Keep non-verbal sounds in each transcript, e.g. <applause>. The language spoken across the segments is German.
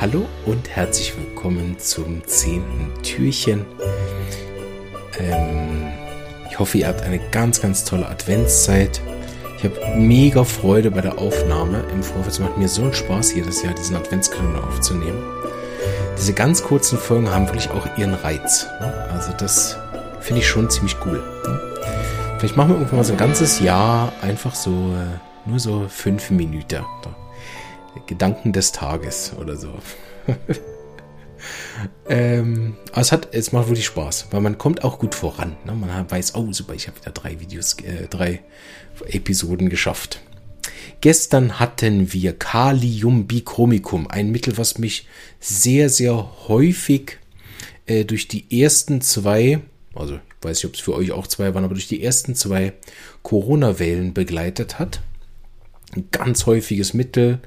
Hallo und herzlich willkommen zum zehnten Türchen. Ähm, ich hoffe, ihr habt eine ganz, ganz tolle Adventszeit. Ich habe mega Freude bei der Aufnahme. Im Vorfeld es macht mir so einen Spaß, jedes Jahr diesen Adventskalender aufzunehmen. Diese ganz kurzen Folgen haben wirklich auch ihren Reiz. Ne? Also das finde ich schon ziemlich cool. Ne? Vielleicht machen wir irgendwann mal so ein ganzes Jahr einfach so, äh, nur so fünf Minuten. Gedanken des Tages oder so. <laughs> ähm, aber es, hat, es macht wirklich Spaß, weil man kommt auch gut voran. Ne? Man weiß, oh super, ich habe wieder drei Videos, äh, drei Episoden geschafft. Gestern hatten wir Kaliumbichromicum, ein Mittel, was mich sehr, sehr häufig äh, durch die ersten zwei, also ich weiß nicht, ob es für euch auch zwei waren, aber durch die ersten zwei Corona-Wellen begleitet hat. Ein ganz häufiges Mittel,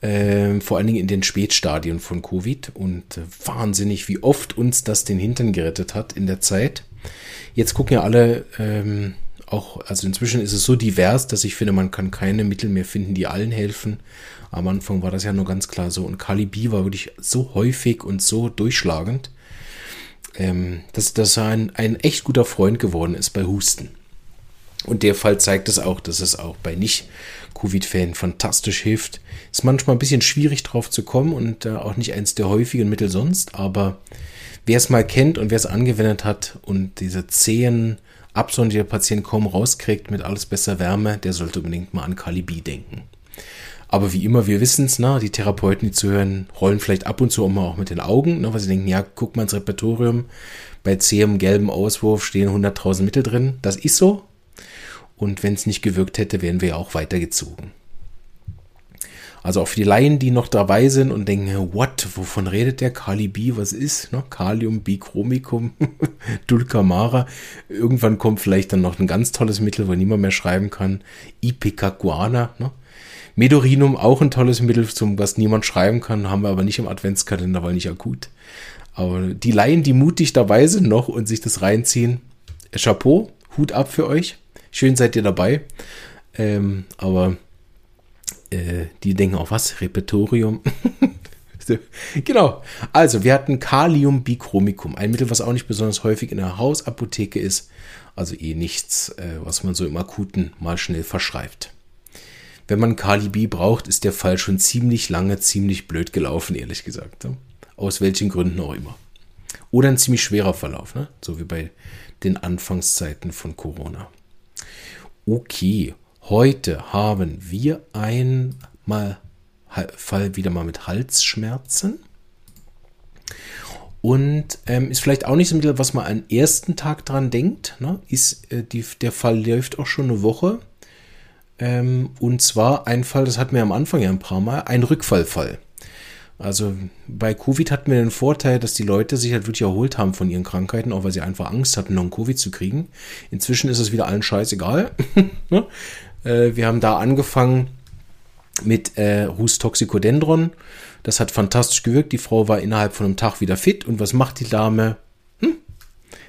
äh, vor allen Dingen in den Spätstadien von Covid und äh, wahnsinnig, wie oft uns das den Hintern gerettet hat in der Zeit. Jetzt gucken ja alle ähm, auch, also inzwischen ist es so divers, dass ich finde, man kann keine Mittel mehr finden, die allen helfen. Am Anfang war das ja nur ganz klar so. Und Kalibi war wirklich so häufig und so durchschlagend, ähm, dass, er ein, ein echt guter Freund geworden ist bei Husten. Und der Fall zeigt es auch, dass es auch bei Nicht-Covid-Fällen fantastisch hilft. Ist manchmal ein bisschen schwierig drauf zu kommen und äh, auch nicht eins der häufigen Mittel sonst, aber wer es mal kennt und wer es angewendet hat und diese zähen Absondern, die der Patient kaum rauskriegt mit alles besser Wärme, der sollte unbedingt mal an Kalibi denken. Aber wie immer, wir wissen es, die Therapeuten, die zuhören, rollen vielleicht ab und zu auch mal auch mit den Augen, ne, weil sie denken, ja, guck mal ins Repertorium, bei zähem gelben Auswurf stehen 100.000 Mittel drin. Das ist so, und wenn es nicht gewirkt hätte, wären wir ja auch weitergezogen. Also auch für die Laien, die noch dabei sind und denken, what, wovon redet der? Kali B, was ist? Ne? Kalium, Bichromicum, <laughs> Dulcamara. Irgendwann kommt vielleicht dann noch ein ganz tolles Mittel, wo niemand mehr schreiben kann. Ipecacuana. Ne? Medorinum, auch ein tolles Mittel, zum was niemand schreiben kann, haben wir aber nicht im Adventskalender, weil nicht akut. Aber die Laien, die mutig dabei sind noch und sich das reinziehen, Chapeau, Hut ab für euch. Schön seid ihr dabei. Ähm, aber äh, die denken auch was? Repertorium. <laughs> genau. Also, wir hatten Kaliumbichromicum, ein Mittel, was auch nicht besonders häufig in der Hausapotheke ist. Also eh nichts, äh, was man so im Akuten mal schnell verschreibt. Wenn man Kalibi braucht, ist der Fall schon ziemlich lange, ziemlich blöd gelaufen, ehrlich gesagt. Aus welchen Gründen auch immer. Oder ein ziemlich schwerer Verlauf, ne? so wie bei den Anfangszeiten von Corona. Okay, heute haben wir einen Fall wieder mal mit Halsschmerzen. Und ähm, ist vielleicht auch nicht so Mittel, was man am ersten Tag dran denkt. Ne? Ist, äh, die, der Fall läuft auch schon eine Woche. Ähm, und zwar ein Fall, das hatten wir am Anfang ja ein paar Mal, ein Rückfallfall. Also bei Covid hatten wir den Vorteil, dass die Leute sich halt wirklich erholt haben von ihren Krankheiten, auch weil sie einfach Angst hatten, noch Covid zu kriegen. Inzwischen ist es wieder allen scheißegal. <laughs> Ne? äh, wir haben da angefangen mit äh, Rus Toxicodendron. Das hat fantastisch gewirkt. Die Frau war innerhalb von einem Tag wieder fit. Und was macht die Dame? Hm?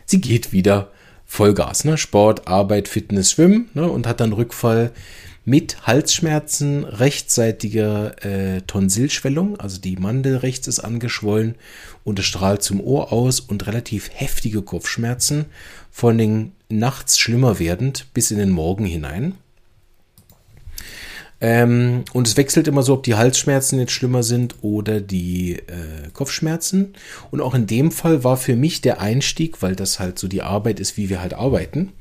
Sie geht wieder Vollgas. Ne? Sport, Arbeit, Fitness, Schwimmen ne? und hat dann Rückfall mit Halsschmerzen, rechtseitiger äh, Tonsillschwellung, also die Mandel rechts ist angeschwollen und es strahlt zum Ohr aus und relativ heftige Kopfschmerzen, vor allem nachts schlimmer werdend bis in den Morgen hinein. Ähm, und es wechselt immer so, ob die Halsschmerzen jetzt schlimmer sind oder die äh, Kopfschmerzen. Und auch in dem Fall war für mich der Einstieg, weil das halt so die Arbeit ist, wie wir halt arbeiten,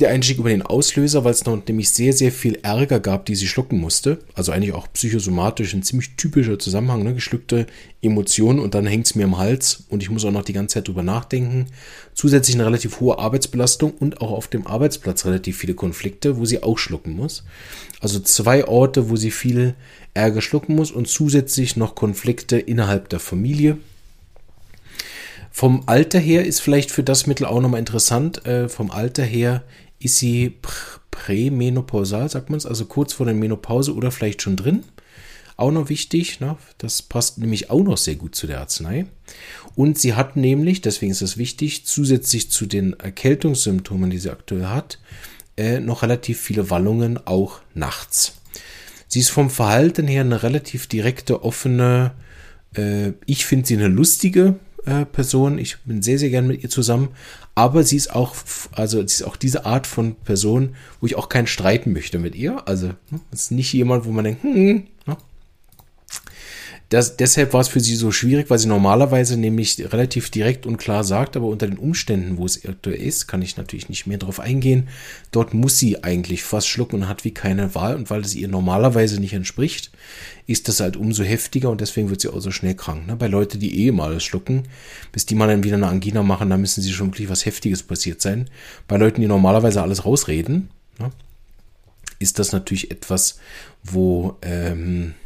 der Einstieg über den Auslöser, weil es noch nämlich sehr, sehr viel Ärger gab, die sie schlucken musste. Also eigentlich auch psychosomatisch ein ziemlich typischer Zusammenhang, ne? geschluckte Emotionen und dann hängt es mir im Hals und ich muss auch noch die ganze Zeit drüber nachdenken. Zusätzlich eine relativ hohe Arbeitsbelastung und auch auf dem Arbeitsplatz relativ viele Konflikte, wo sie auch schlucken muss. Also zwei Orte, wo sie viel Ärger schlucken muss und zusätzlich noch Konflikte innerhalb der Familie, vom Alter her ist vielleicht für das Mittel auch nochmal interessant. Äh, vom Alter her ist sie prämenopausal, sagt man es, also kurz vor der Menopause oder vielleicht schon drin. Auch noch wichtig, ne? das passt nämlich auch noch sehr gut zu der Arznei. Und sie hat nämlich, deswegen ist es wichtig, zusätzlich zu den Erkältungssymptomen, die sie aktuell hat, äh, noch relativ viele Wallungen, auch nachts. Sie ist vom Verhalten her eine relativ direkte, offene, Äh, ich finde sie eine lustige äh, Person. Ich bin sehr, sehr gern mit ihr zusammen. Aber sie ist auch, also sie ist auch diese Art von Person, wo ich auch keinen streiten möchte mit ihr. Also, ne, ist nicht jemand, wo man denkt, hm? Das, deshalb war es für sie so schwierig, weil sie normalerweise nämlich relativ direkt und klar sagt, aber unter den Umständen, wo es aktuell ist, kann ich natürlich nicht mehr darauf eingehen. Dort muss sie eigentlich fast schlucken und hat wie keine Wahl. Und weil es ihr normalerweise nicht entspricht, ist das halt umso heftiger und deswegen wird sie auch so schnell krank. Ne? Bei Leuten, die eh mal schlucken, bis die mal dann wieder eine Angina machen, da müssen sie schon wirklich was Heftiges passiert sein. Bei Leuten, die normalerweise alles rausreden, ne? ist das natürlich etwas, wo ähm, äh,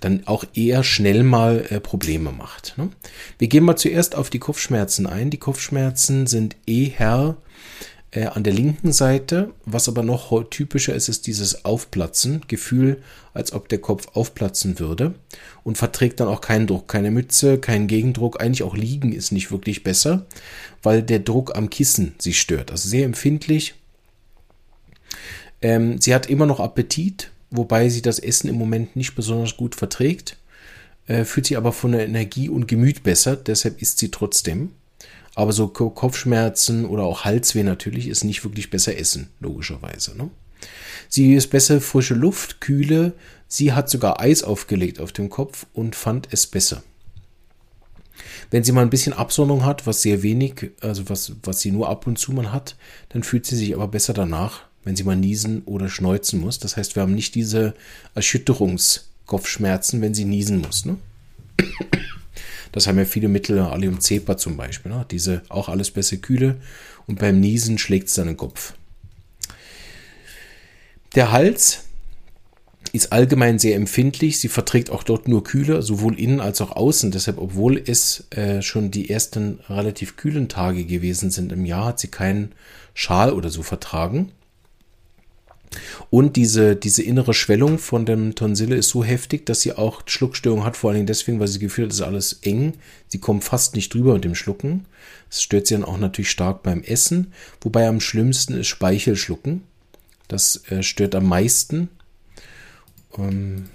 dann auch eher schnell mal äh, Probleme macht. Ne? Wir gehen mal zuerst auf die Kopfschmerzen ein. Die Kopfschmerzen sind eher äh, an der linken Seite. Was aber noch typischer ist, ist dieses Aufplatzen. Gefühl, als ob der Kopf aufplatzen würde und verträgt dann auch keinen Druck. Keine Mütze, keinen Gegendruck. Eigentlich auch liegen ist nicht wirklich besser, weil der Druck am Kissen sie stört. Also sehr empfindlich. Ähm, sie hat immer noch Appetit wobei sie das Essen im Moment nicht besonders gut verträgt, äh, fühlt sich aber von der Energie und Gemüt besser, deshalb isst sie trotzdem. Aber so Kopfschmerzen oder auch Halsweh natürlich ist nicht wirklich besser essen, logischerweise. Ne? Sie ist besser frische Luft, kühle. Sie hat sogar Eis aufgelegt auf dem Kopf und fand es besser. Wenn sie mal ein bisschen Absonderung hat, was sehr wenig, also was, was sie nur ab und zu mal hat, dann fühlt sie sich aber besser danach wenn sie mal niesen oder schneuzen muss. Das heißt, wir haben nicht diese Erschütterungskopfschmerzen, wenn sie niesen muss. Ne? Das haben ja viele Mittel, Allium-Cepa zum Beispiel. Ne? Diese auch alles besser kühle und beim Niesen schlägt es dann den Kopf. Der Hals ist allgemein sehr empfindlich. Sie verträgt auch dort nur Kühle, sowohl innen als auch außen. Deshalb, obwohl es äh, schon die ersten relativ kühlen Tage gewesen sind im Jahr, hat sie keinen Schal oder so vertragen. Und diese, diese innere Schwellung von dem Tonsille ist so heftig, dass sie auch Schluckstörungen hat, vor allen Dingen deswegen, weil sie gefühlt, ist alles eng. Sie kommt fast nicht drüber mit dem Schlucken. Das stört sie dann auch natürlich stark beim Essen. Wobei am schlimmsten ist Speichelschlucken. Das äh, stört am meisten. Ähm,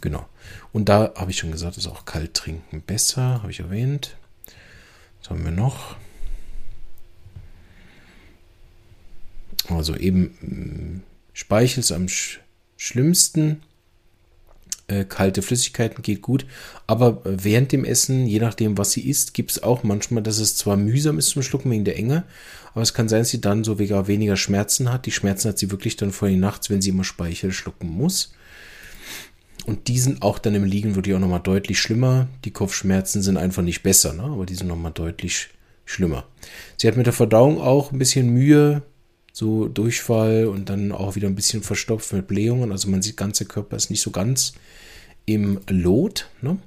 genau. Und da habe ich schon gesagt, ist auch kalt trinken besser, habe ich erwähnt. Was haben wir noch? Also eben mm, Speichel ist am sch schlimmsten. Äh, kalte Flüssigkeiten geht gut. Aber während dem Essen, je nachdem, was sie isst, gibt es auch manchmal, dass es zwar mühsam ist zum Schlucken wegen der Enge, aber es kann sein, dass sie dann so weniger, weniger Schmerzen hat. Die Schmerzen hat sie wirklich dann vor den Nachts, wenn sie immer Speichel schlucken muss. Und die sind auch dann im Liegen wirklich auch nochmal deutlich schlimmer. Die Kopfschmerzen sind einfach nicht besser, ne? aber die sind nochmal deutlich schlimmer. Sie hat mit der Verdauung auch ein bisschen Mühe so Durchfall und dann auch wieder ein bisschen verstopft mit Blähungen. Also man sieht, ganze Körper ist nicht so ganz im Lot. Ne?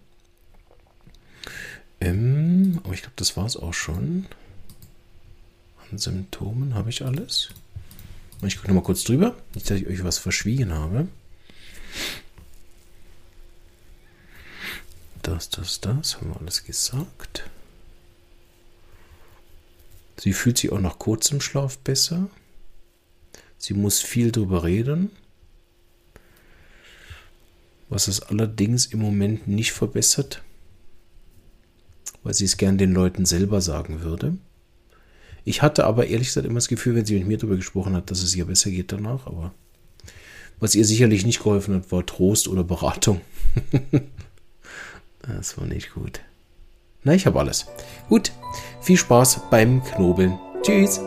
Ähm, aber ich glaube, das war es auch schon. An Symptomen habe ich alles. Ich gucke nochmal kurz drüber, nicht, dass ich euch was verschwiegen habe. Das, das, das, haben wir alles gesagt. Sie fühlt sich auch nach kurzem Schlaf besser. Sie muss viel drüber reden, was es allerdings im Moment nicht verbessert, weil sie es gern den Leuten selber sagen würde. Ich hatte aber ehrlich gesagt immer das Gefühl, wenn sie mit mir darüber gesprochen hat, dass es ihr besser geht danach, aber was ihr sicherlich nicht geholfen hat, war Trost oder Beratung. <laughs> das war nicht gut. Na, ich habe alles. Gut, viel Spaß beim Knobeln. Tschüss.